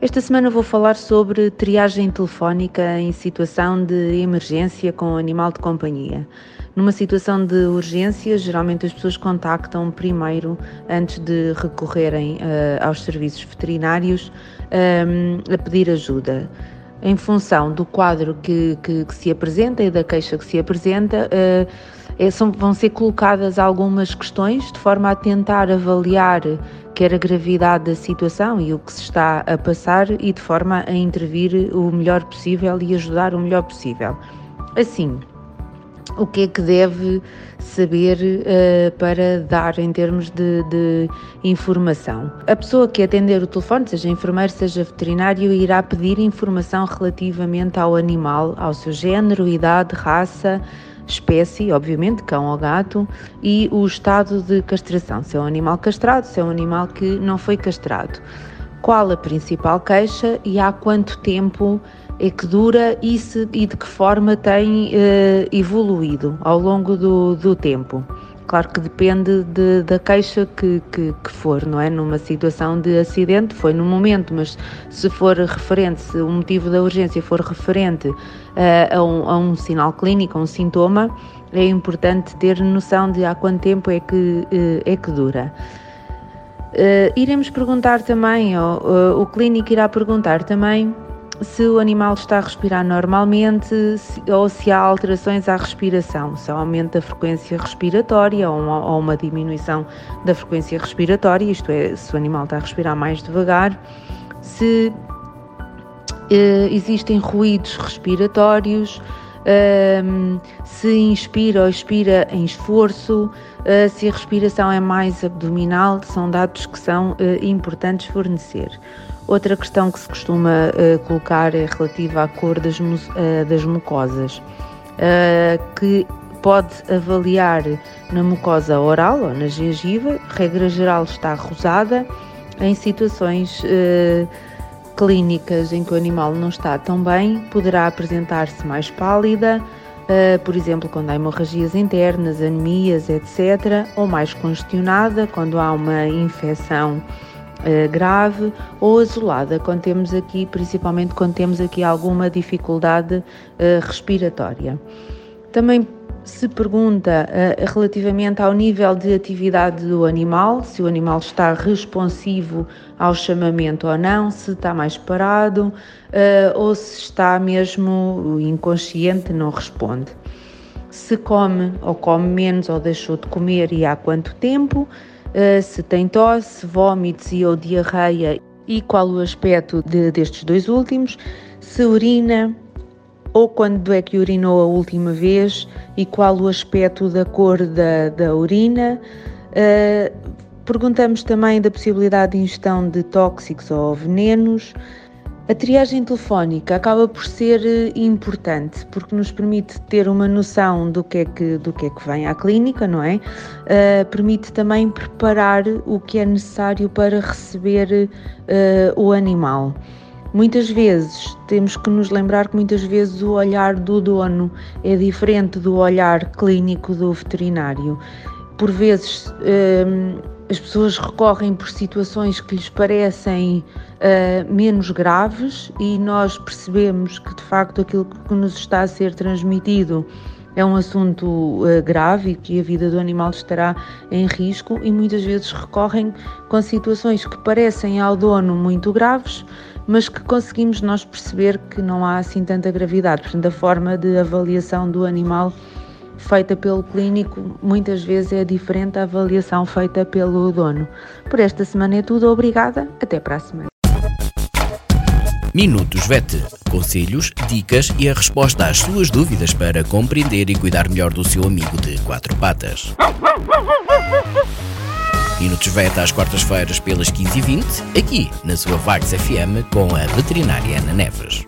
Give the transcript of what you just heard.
Esta semana vou falar sobre triagem telefónica em situação de emergência com animal de companhia. Numa situação de urgência, geralmente as pessoas contactam primeiro, antes de recorrerem uh, aos serviços veterinários, um, ehm, a pedir ajuda em função do quadro que, que, que, se apresenta e da queixa que se apresenta, uh, são, vão ser colocadas algumas questões de forma a tentar avaliar quer a gravidade da situação e o que se está a passar e de forma a intervir o melhor possível e ajudar o melhor possível. Assim, o que é que deve saber uh, para dar em termos de, de, informação. A pessoa que atender o telefone, seja enfermeiro, seja veterinário, irá pedir informação relativamente ao animal, ao seu género, idade, raça, espécie, obviamente, cão ou gato, e o estado de castração, se é um animal castrado, se é um animal que não foi castrado. Qual a principal queixa e há quanto tempo é que dura e, se, e de que forma tem uh, evoluído ao longo do, do tempo. Claro que depende de, da queixa que, que, que, for, não é? Numa situação de acidente, foi no momento, mas se for referente, se o motivo da urgência for referente uh, a, um, a, um, sinal clínico, a um sintoma, é importante ter noção de há quanto tempo é que, uh, é que dura. Uh, iremos perguntar também, ou, o clínico irá perguntar também se o animal está a respirar normalmente ou se há alterações à respiração, se há aumento da frequência respiratória ou uma, ou uma diminuição da frequência respiratória, isto é, se o animal está a respirar mais devagar, se eh, existem ruídos respiratórios, ehm, se inspira ou expira em esforço, uh, se a respiração é mais abdominal, são dados que são uh, importantes fornecer. Outra questão que se costuma uh, colocar é relativa à cor das, uh, das mucosas, uh, que pode avaliar na mucosa oral ou na gengiva, regra geral está rosada, em situações clínicas em que o animal não está tão bem, poderá apresentar-se mais pálida, por exemplo, quando há hemorragias internas, anemias, etc., ou mais congestionada, quando há uma infecção uh, grave ou azulada, quando temos aqui, principalmente quando temos aqui alguma dificuldade uh, respiratória. Também se pergunta uh, relativamente ao nível de atividade do animal, se o animal está responsivo ao chamamento ou não, se está mais parado ou se está mesmo inconsciente, não responde. Se come ou come menos ou deixou de comer e há quanto tempo, se tem tosse, vômitos e ou diarreia e qual o aspecto de, destes dois últimos, se urina ou quando é que urinou a última vez e qual o aspecto da cor da, da urina. Uh, perguntamos também da possibilidade de ingestão de tóxicos ou venenos. A triagem telefónica acaba por ser eh, importante porque nos permite ter uma noção do que é que, do que, é que vem à clínica, não é? Uh, permite também preparar o que é necessário para receber uh, o animal. Muitas vezes temos que nos lembrar que muitas vezes o olhar do dono é diferente do olhar clínico do veterinário. Por vezes uh, as pessoas recorrem por situações que lhes parecem uh, menos graves e nós percebemos que de facto aquilo que nos está a ser transmitido é um assunto uh, grave e que a vida do animal estará em risco e muitas vezes recorrem com situações que parecem ao dono muito graves, mas que conseguimos nós perceber que não há assim tanta gravidade. Portanto, a forma de avaliação do animal feita pelo clínico muitas vezes é diferente da avaliação feita pelo dono. Por esta semana é tudo, obrigada, até para a semana. Minutos VET. Conselhos, dicas e a resposta às suas dúvidas para compreender e cuidar melhor do seu amigo de quatro patas. Minutos VET às quartas-feiras pelas 15h20, aqui na sua Vagos FM com a veterinária Ana Neves.